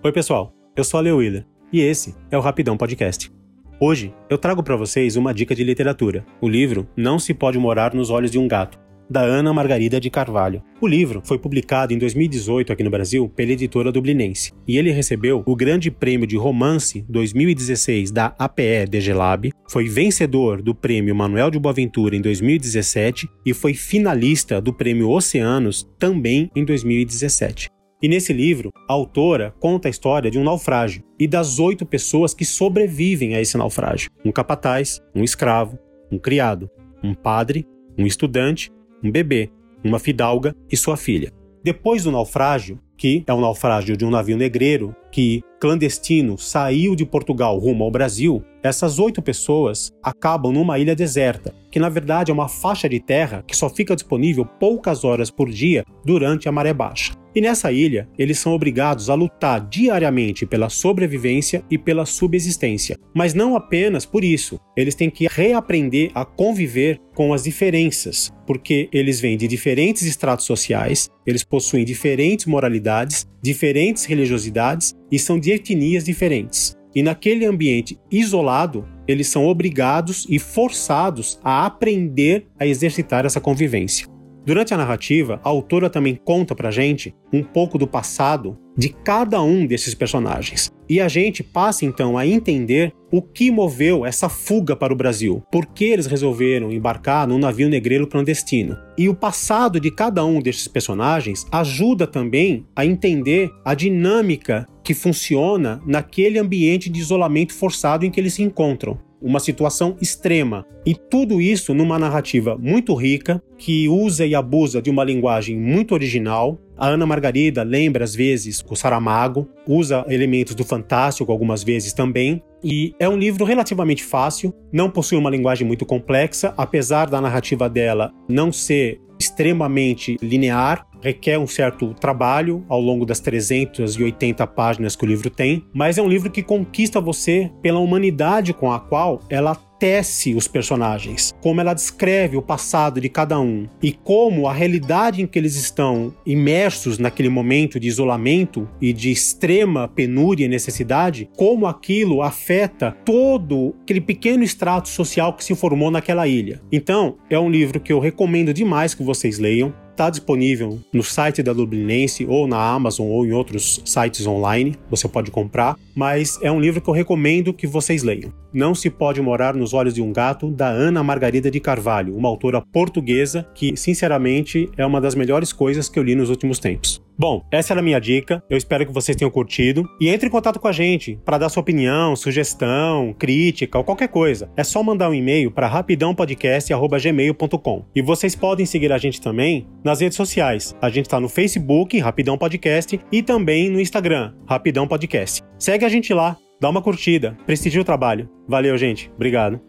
Oi, pessoal. Eu sou a Leo Willer e esse é o Rapidão Podcast. Hoje eu trago para vocês uma dica de literatura. O livro Não se pode morar nos olhos de um gato, da Ana Margarida de Carvalho. O livro foi publicado em 2018 aqui no Brasil pela editora dublinense e ele recebeu o Grande Prêmio de Romance 2016 da APE DGLab, foi vencedor do Prêmio Manuel de Boaventura em 2017 e foi finalista do Prêmio Oceanos também em 2017. E nesse livro, a autora conta a história de um naufrágio e das oito pessoas que sobrevivem a esse naufrágio: um capataz, um escravo, um criado, um padre, um estudante, um bebê, uma fidalga e sua filha. Depois do naufrágio, que é o naufrágio de um navio negreiro que, clandestino, saiu de Portugal rumo ao Brasil, essas oito pessoas acabam numa ilha deserta, que na verdade é uma faixa de terra que só fica disponível poucas horas por dia durante a maré baixa. E nessa ilha, eles são obrigados a lutar diariamente pela sobrevivência e pela subsistência. Mas não apenas por isso, eles têm que reaprender a conviver com as diferenças, porque eles vêm de diferentes estratos sociais, eles possuem diferentes moralidades, diferentes religiosidades e são de etnias diferentes. E naquele ambiente isolado, eles são obrigados e forçados a aprender a exercitar essa convivência. Durante a narrativa, a autora também conta pra gente um pouco do passado de cada um desses personagens. E a gente passa então a entender o que moveu essa fuga para o Brasil, por que eles resolveram embarcar num navio negreiro clandestino. E o passado de cada um desses personagens ajuda também a entender a dinâmica que funciona naquele ambiente de isolamento forçado em que eles se encontram uma situação extrema. E tudo isso numa narrativa muito rica, que usa e abusa de uma linguagem muito original. A Ana Margarida lembra às vezes o Saramago, usa elementos do fantástico algumas vezes também. E é um livro relativamente fácil, não possui uma linguagem muito complexa, apesar da narrativa dela não ser extremamente linear, requer um certo trabalho ao longo das 380 páginas que o livro tem, mas é um livro que conquista você pela humanidade com a qual ela tece os personagens, como ela descreve o passado de cada um e como a realidade em que eles estão imersos naquele momento de isolamento e de extrema penúria e necessidade, como aquilo afeta todo aquele pequeno extrato social que se formou naquela ilha. Então, é um livro que eu recomendo demais que vocês leiam está disponível no site da Dublinense ou na Amazon ou em outros sites online, você pode comprar, mas é um livro que eu recomendo que vocês leiam. Não se pode morar nos olhos de um gato, da Ana Margarida de Carvalho, uma autora portuguesa que, sinceramente, é uma das melhores coisas que eu li nos últimos tempos. Bom, essa era a minha dica. Eu espero que vocês tenham curtido. E entre em contato com a gente para dar sua opinião, sugestão, crítica ou qualquer coisa. É só mandar um e-mail para rapidãopodcast.gmail.com. E vocês podem seguir a gente também nas redes sociais. A gente está no Facebook, Rapidão Podcast, e também no Instagram, Rapidão Podcast. Segue a gente lá, dá uma curtida, prestigie o trabalho. Valeu, gente. Obrigado.